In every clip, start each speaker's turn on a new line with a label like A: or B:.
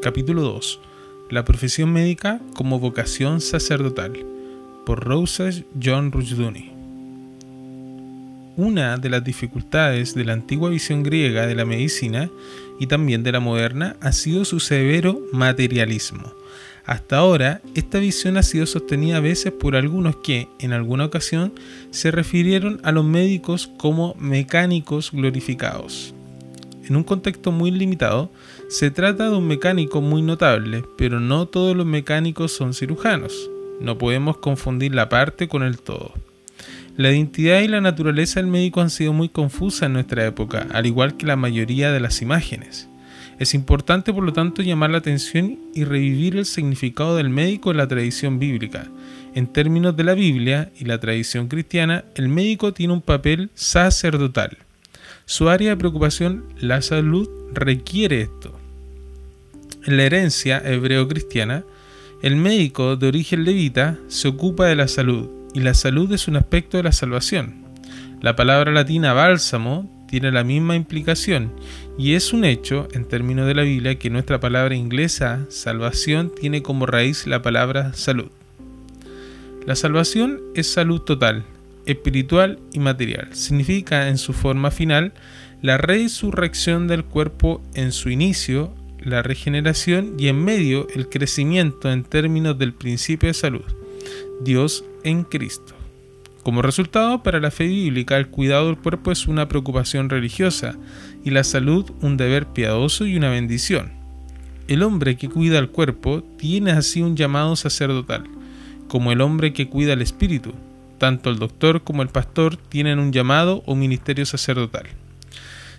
A: capítulo 2. La profesión médica como vocación sacerdotal, por Rosa John Rushdoony. Una de las dificultades de la antigua visión griega de la medicina y también de la moderna ha sido su severo materialismo. Hasta ahora, esta visión ha sido sostenida a veces por algunos que, en alguna ocasión, se refirieron a los médicos como mecánicos glorificados. En un contexto muy limitado, se trata de un mecánico muy notable, pero no todos los mecánicos son cirujanos. No podemos confundir la parte con el todo. La identidad y la naturaleza del médico han sido muy confusas en nuestra época, al igual que la mayoría de las imágenes. Es importante, por lo tanto, llamar la atención y revivir el significado del médico en la tradición bíblica. En términos de la Biblia y la tradición cristiana, el médico tiene un papel sacerdotal. Su área de preocupación, la salud, requiere esto. En la herencia hebreo-cristiana, el médico de origen levita se ocupa de la salud, y la salud es un aspecto de la salvación. La palabra latina bálsamo tiene la misma implicación y es un hecho, en términos de la Biblia, que nuestra palabra inglesa salvación tiene como raíz la palabra salud. La salvación es salud total, espiritual y material. Significa en su forma final la resurrección del cuerpo en su inicio, la regeneración y en medio el crecimiento en términos del principio de salud. Dios en Cristo. Como resultado, para la fe bíblica, el cuidado del cuerpo es una preocupación religiosa y la salud un deber piadoso y una bendición. El hombre que cuida el cuerpo tiene así un llamado sacerdotal, como el hombre que cuida el espíritu. Tanto el doctor como el pastor tienen un llamado o ministerio sacerdotal.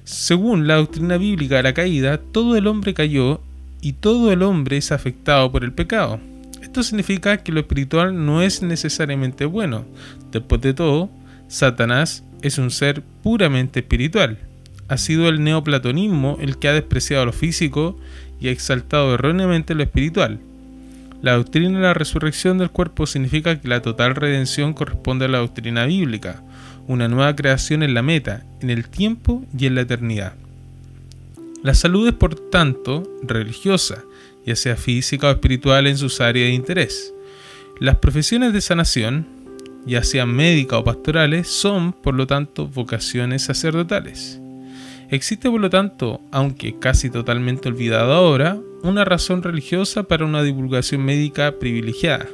A: Según la doctrina bíblica de la caída, todo el hombre cayó y todo el hombre es afectado por el pecado. Esto significa que lo espiritual no es necesariamente bueno. Después de todo, Satanás es un ser puramente espiritual. Ha sido el neoplatonismo el que ha despreciado lo físico y ha exaltado erróneamente lo espiritual. La doctrina de la resurrección del cuerpo significa que la total redención corresponde a la doctrina bíblica, una nueva creación en la meta, en el tiempo y en la eternidad. La salud es por tanto religiosa, ya sea física o espiritual en sus áreas de interés. Las profesiones de sanación, ya sean médicas o pastorales, son, por lo tanto, vocaciones sacerdotales. Existe, por lo tanto, aunque casi totalmente olvidado ahora, una razón religiosa para una divulgación médica privilegiada.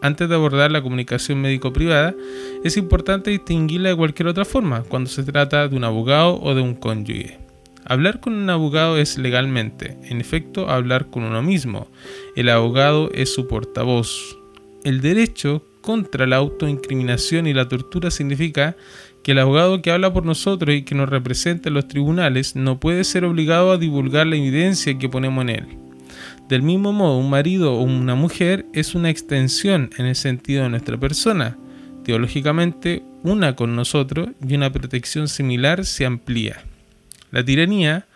A: Antes de abordar la comunicación médico-privada, es importante distinguirla de cualquier otra forma cuando se trata de un abogado o de un cónyuge. Hablar con un abogado es legalmente, en efecto, hablar con uno mismo. El abogado es su portavoz. El derecho contra la autoincriminación y la tortura significa que el abogado que habla por nosotros y que nos representa en los tribunales no puede ser obligado a divulgar la evidencia que ponemos en él. Del mismo modo, un marido o una mujer es una extensión en el sentido de nuestra persona. Teológicamente, una con nosotros y una protección similar se amplía. La tiranía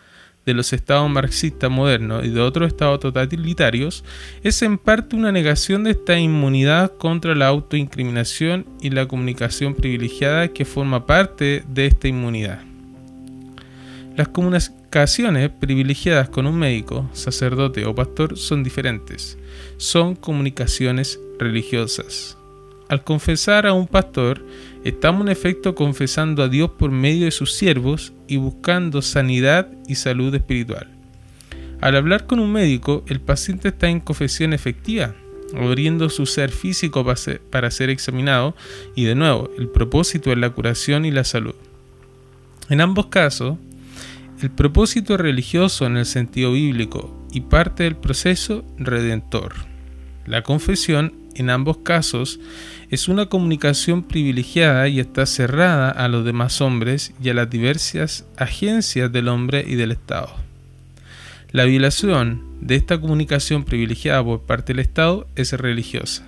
A: de los estados marxistas modernos y de otros estados totalitarios es en parte una negación de esta inmunidad contra la autoincriminación y la comunicación privilegiada que forma parte de esta inmunidad. Las comunicaciones privilegiadas con un médico, sacerdote o pastor son diferentes. Son comunicaciones religiosas. Al confesar a un pastor, estamos en efecto confesando a Dios por medio de sus siervos y buscando sanidad y salud espiritual. Al hablar con un médico, el paciente está en confesión efectiva, abriendo su ser físico para ser examinado y de nuevo, el propósito es la curación y la salud. En ambos casos, el propósito religioso en el sentido bíblico y parte del proceso redentor. La confesión en ambos casos es una comunicación privilegiada y está cerrada a los demás hombres y a las diversas agencias del hombre y del Estado. La violación de esta comunicación privilegiada por parte del Estado es religiosa.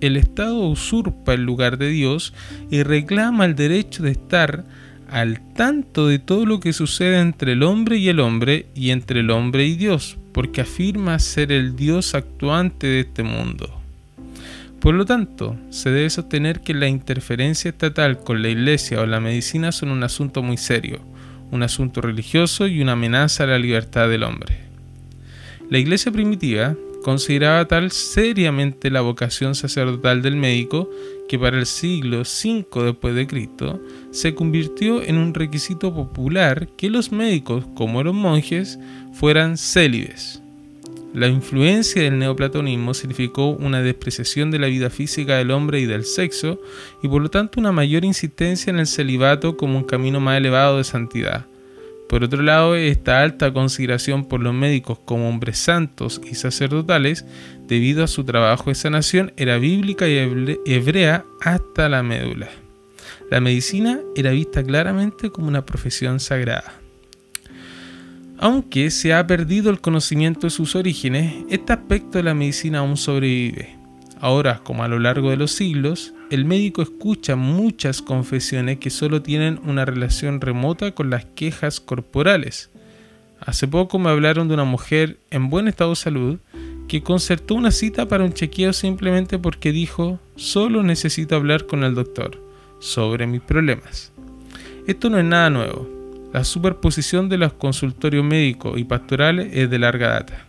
A: El Estado usurpa el lugar de Dios y reclama el derecho de estar al tanto de todo lo que sucede entre el hombre y el hombre y entre el hombre y Dios, porque afirma ser el Dios actuante de este mundo. Por lo tanto, se debe sostener que la interferencia estatal con la iglesia o la medicina son un asunto muy serio, un asunto religioso y una amenaza a la libertad del hombre. La iglesia primitiva consideraba tal seriamente la vocación sacerdotal del médico que para el siglo V después de Cristo se convirtió en un requisito popular que los médicos, como los monjes, fueran célibes. La influencia del neoplatonismo significó una despreciación de la vida física del hombre y del sexo, y por lo tanto una mayor insistencia en el celibato como un camino más elevado de santidad. Por otro lado, esta alta consideración por los médicos como hombres santos y sacerdotales, debido a su trabajo de sanación, era bíblica y hebrea hasta la médula. La medicina era vista claramente como una profesión sagrada. Aunque se ha perdido el conocimiento de sus orígenes, este aspecto de la medicina aún sobrevive. Ahora, como a lo largo de los siglos, el médico escucha muchas confesiones que solo tienen una relación remota con las quejas corporales. Hace poco me hablaron de una mujer en buen estado de salud que concertó una cita para un chequeo simplemente porque dijo solo necesito hablar con el doctor sobre mis problemas. Esto no es nada nuevo. La superposición de los consultorios médicos y pastorales es de larga data.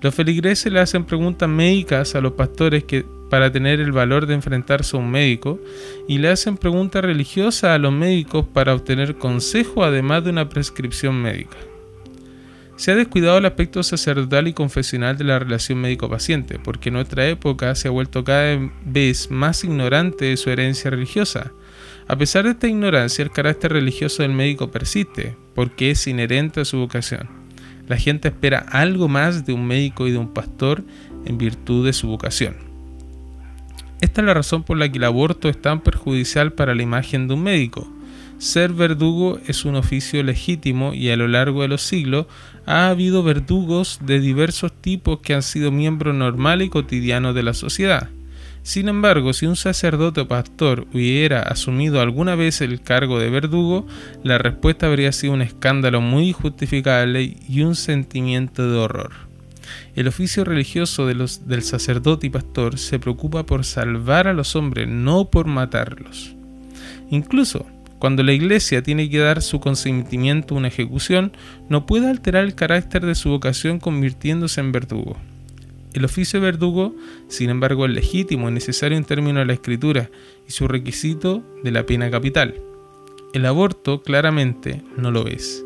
A: Los feligreses le hacen preguntas médicas a los pastores que, para tener el valor de enfrentarse a un médico y le hacen preguntas religiosas a los médicos para obtener consejo además de una prescripción médica. Se ha descuidado el aspecto sacerdotal y confesional de la relación médico-paciente, porque nuestra época se ha vuelto cada vez más ignorante de su herencia religiosa. A pesar de esta ignorancia, el carácter religioso del médico persiste, porque es inherente a su vocación. La gente espera algo más de un médico y de un pastor en virtud de su vocación. Esta es la razón por la que el aborto es tan perjudicial para la imagen de un médico. Ser verdugo es un oficio legítimo y a lo largo de los siglos ha habido verdugos de diversos tipos que han sido miembros normales y cotidianos de la sociedad. Sin embargo, si un sacerdote o pastor hubiera asumido alguna vez el cargo de verdugo, la respuesta habría sido un escándalo muy justificable y un sentimiento de horror. El oficio religioso del sacerdote y pastor se preocupa por salvar a los hombres, no por matarlos. Incluso, cuando la iglesia tiene que dar su consentimiento a una ejecución, no puede alterar el carácter de su vocación convirtiéndose en verdugo. El oficio de verdugo, sin embargo, es legítimo y necesario en términos de la escritura y su requisito de la pena capital. El aborto claramente no lo es.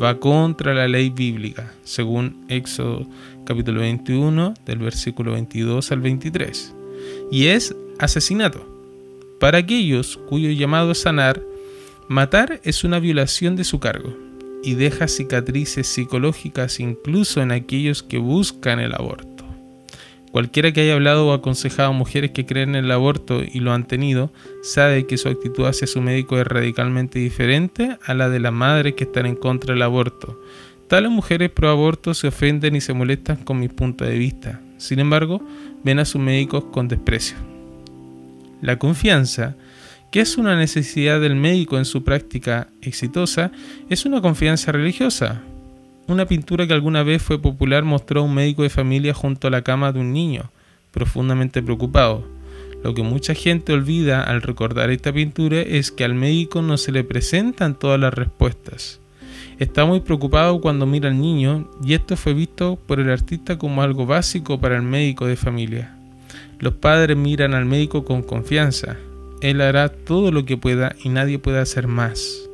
A: Va contra la ley bíblica, según Éxodo capítulo 21 del versículo 22 al 23. Y es asesinato. Para aquellos cuyo llamado es sanar, matar es una violación de su cargo y deja cicatrices psicológicas incluso en aquellos que buscan el aborto. Cualquiera que haya hablado o aconsejado a mujeres que creen en el aborto y lo han tenido, sabe que su actitud hacia su médico es radicalmente diferente a la de las madres que están en contra del aborto. Tales mujeres pro aborto se ofenden y se molestan con mi punto de vista. Sin embargo, ven a sus médicos con desprecio. La confianza, que es una necesidad del médico en su práctica exitosa, es una confianza religiosa, una pintura que alguna vez fue popular mostró a un médico de familia junto a la cama de un niño, profundamente preocupado. Lo que mucha gente olvida al recordar esta pintura es que al médico no se le presentan todas las respuestas. Está muy preocupado cuando mira al niño y esto fue visto por el artista como algo básico para el médico de familia. Los padres miran al médico con confianza. Él hará todo lo que pueda y nadie puede hacer más.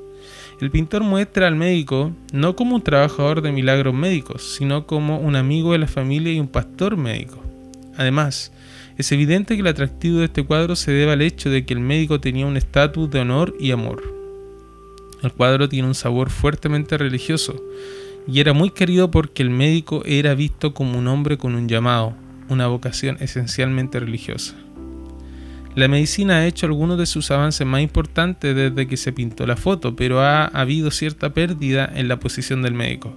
A: El pintor muestra al médico no como un trabajador de milagros médicos, sino como un amigo de la familia y un pastor médico. Además, es evidente que el atractivo de este cuadro se debe al hecho de que el médico tenía un estatus de honor y amor. El cuadro tiene un sabor fuertemente religioso y era muy querido porque el médico era visto como un hombre con un llamado, una vocación esencialmente religiosa. La medicina ha hecho algunos de sus avances más importantes desde que se pintó la foto, pero ha habido cierta pérdida en la posición del médico.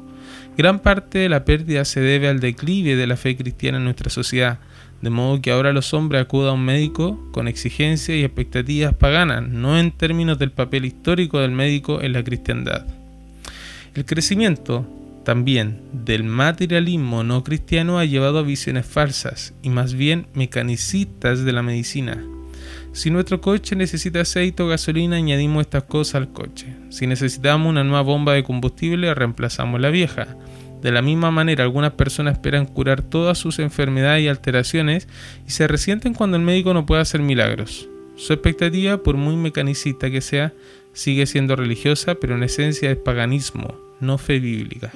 A: Gran parte de la pérdida se debe al declive de la fe cristiana en nuestra sociedad, de modo que ahora los hombres acuden a un médico con exigencias y expectativas paganas, no en términos del papel histórico del médico en la cristiandad. El crecimiento también del materialismo no cristiano ha llevado a visiones falsas y más bien mecanicistas de la medicina. Si nuestro coche necesita aceite o gasolina, añadimos estas cosas al coche. Si necesitamos una nueva bomba de combustible, reemplazamos la vieja. De la misma manera, algunas personas esperan curar todas sus enfermedades y alteraciones y se resienten cuando el médico no puede hacer milagros. Su expectativa, por muy mecanicista que sea, sigue siendo religiosa, pero en esencia es paganismo, no fe bíblica.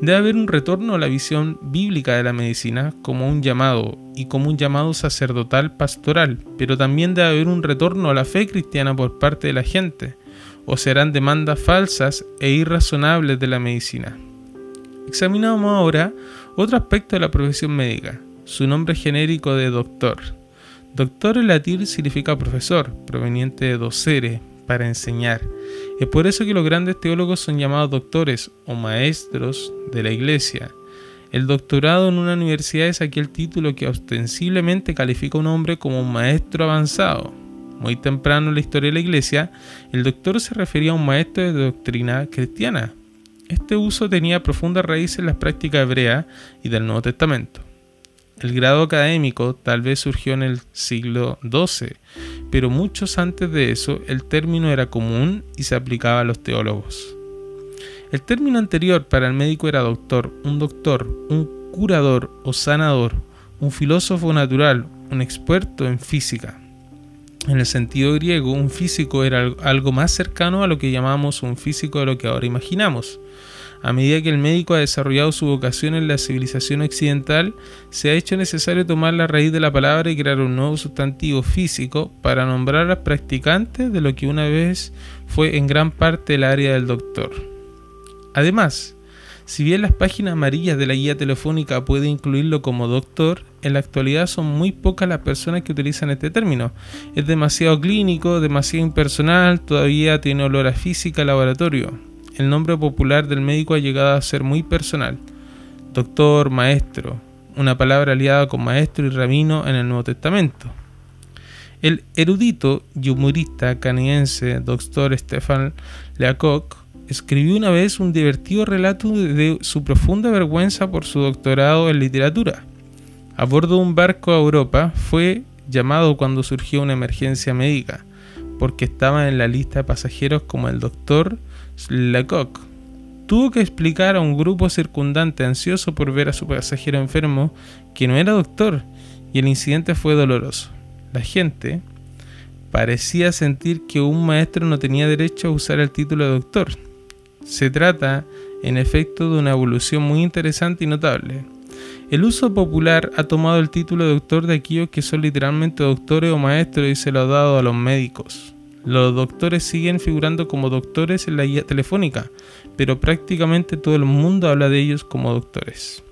A: Debe haber un retorno a la visión bíblica de la medicina como un llamado y como un llamado sacerdotal pastoral, pero también debe haber un retorno a la fe cristiana por parte de la gente, o serán demandas falsas e irrazonables de la medicina. Examinamos ahora otro aspecto de la profesión médica, su nombre genérico de doctor. Doctor en latín significa profesor, proveniente de docere, para enseñar. Es por eso que los grandes teólogos son llamados doctores o maestros de la iglesia. El doctorado en una universidad es aquel título que ostensiblemente califica a un hombre como un maestro avanzado. Muy temprano en la historia de la iglesia, el doctor se refería a un maestro de doctrina cristiana. Este uso tenía profundas raíces en las prácticas hebreas y del Nuevo Testamento. El grado académico tal vez surgió en el siglo XII, pero muchos antes de eso el término era común y se aplicaba a los teólogos. El término anterior para el médico era doctor, un doctor, un curador o sanador, un filósofo natural, un experto en física. En el sentido griego, un físico era algo más cercano a lo que llamamos un físico de lo que ahora imaginamos. A medida que el médico ha desarrollado su vocación en la civilización occidental, se ha hecho necesario tomar la raíz de la palabra y crear un nuevo sustantivo físico para nombrar a practicantes de lo que una vez fue en gran parte el área del doctor. Además, si bien las páginas amarillas de la guía telefónica puede incluirlo como doctor, en la actualidad son muy pocas las personas que utilizan este término. Es demasiado clínico, demasiado impersonal, todavía tiene olor a física laboratorio el nombre popular del médico ha llegado a ser muy personal. Doctor, maestro, una palabra aliada con maestro y rabino en el Nuevo Testamento. El erudito y humorista canadiense Dr. Stefan Leacock escribió una vez un divertido relato de su profunda vergüenza por su doctorado en literatura. A bordo de un barco a Europa fue llamado cuando surgió una emergencia médica, porque estaba en la lista de pasajeros como el doctor Lecoq tuvo que explicar a un grupo circundante ansioso por ver a su pasajero enfermo que no era doctor y el incidente fue doloroso. La gente parecía sentir que un maestro no tenía derecho a usar el título de doctor. Se trata, en efecto, de una evolución muy interesante y notable. El uso popular ha tomado el título de doctor de aquellos que son literalmente doctores o maestros y se lo ha dado a los médicos. Los doctores siguen figurando como doctores en la guía telefónica, pero prácticamente todo el mundo habla de ellos como doctores.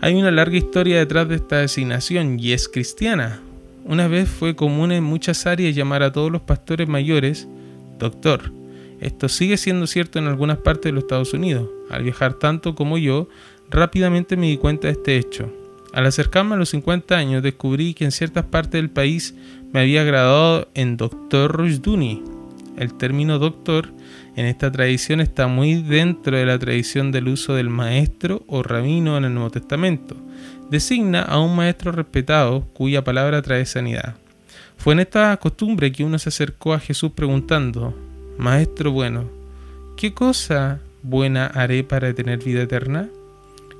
A: Hay una larga historia detrás de esta designación y es cristiana. Una vez fue común en muchas áreas llamar a todos los pastores mayores doctor. Esto sigue siendo cierto en algunas partes de los Estados Unidos. Al viajar tanto como yo, rápidamente me di cuenta de este hecho. Al acercarme a los 50 años descubrí que en ciertas partes del país me había graduado en Doctor Rushduni. El término doctor en esta tradición está muy dentro de la tradición del uso del maestro o rabino en el Nuevo Testamento. Designa a un maestro respetado cuya palabra trae sanidad. Fue en esta costumbre que uno se acercó a Jesús preguntando, Maestro bueno, ¿qué cosa buena haré para tener vida eterna?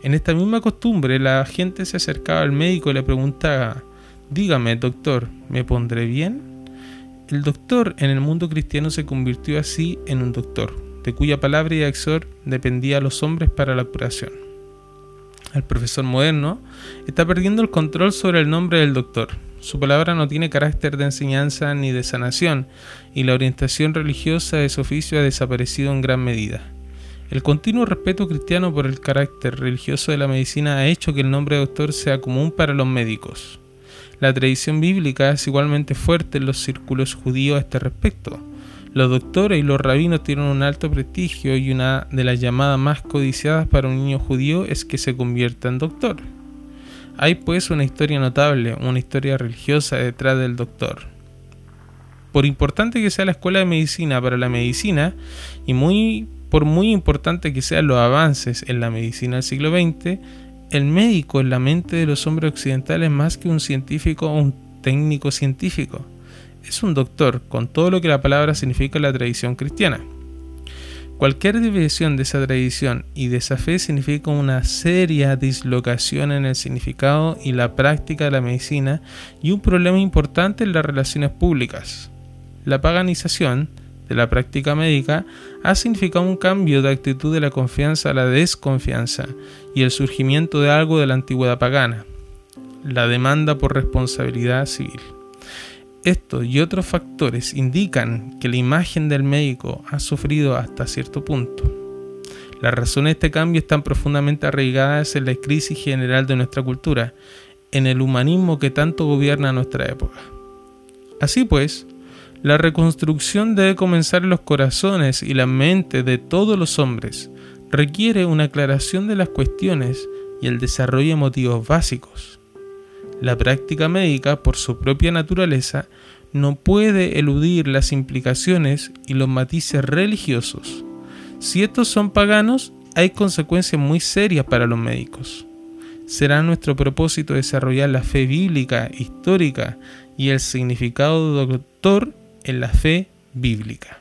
A: En esta misma costumbre la gente se acercaba al médico y le preguntaba, Dígame, doctor, ¿me pondré bien? El doctor en el mundo cristiano se convirtió así en un doctor, de cuya palabra y acción dependía a los hombres para la curación. El profesor moderno está perdiendo el control sobre el nombre del doctor. Su palabra no tiene carácter de enseñanza ni de sanación, y la orientación religiosa de su oficio ha desaparecido en gran medida. El continuo respeto cristiano por el carácter religioso de la medicina ha hecho que el nombre de doctor sea común para los médicos. La tradición bíblica es igualmente fuerte en los círculos judíos a este respecto. Los doctores y los rabinos tienen un alto prestigio y una de las llamadas más codiciadas para un niño judío es que se convierta en doctor. Hay pues una historia notable, una historia religiosa detrás del doctor. Por importante que sea la escuela de medicina para la medicina, y muy, por muy importante que sean los avances en la medicina del siglo XX, el médico en la mente de los hombres occidentales más que un científico o un técnico científico. Es un doctor, con todo lo que la palabra significa en la tradición cristiana. Cualquier desviación de esa tradición y de esa fe significa una seria dislocación en el significado y la práctica de la medicina y un problema importante en las relaciones públicas. La paganización de la práctica médica ha significado un cambio de actitud de la confianza a la desconfianza y el surgimiento de algo de la antigüedad pagana, la demanda por responsabilidad civil. Esto y otros factores indican que la imagen del médico ha sufrido hasta cierto punto. Las razones de este cambio están profundamente arraigadas en la crisis general de nuestra cultura, en el humanismo que tanto gobierna nuestra época. Así pues, la reconstrucción debe comenzar en los corazones y la mente de todos los hombres. Requiere una aclaración de las cuestiones y el desarrollo de motivos básicos. La práctica médica, por su propia naturaleza, no puede eludir las implicaciones y los matices religiosos. Si estos son paganos, hay consecuencias muy serias para los médicos. Será nuestro propósito desarrollar la fe bíblica, histórica y el significado doctor en la fe bíblica.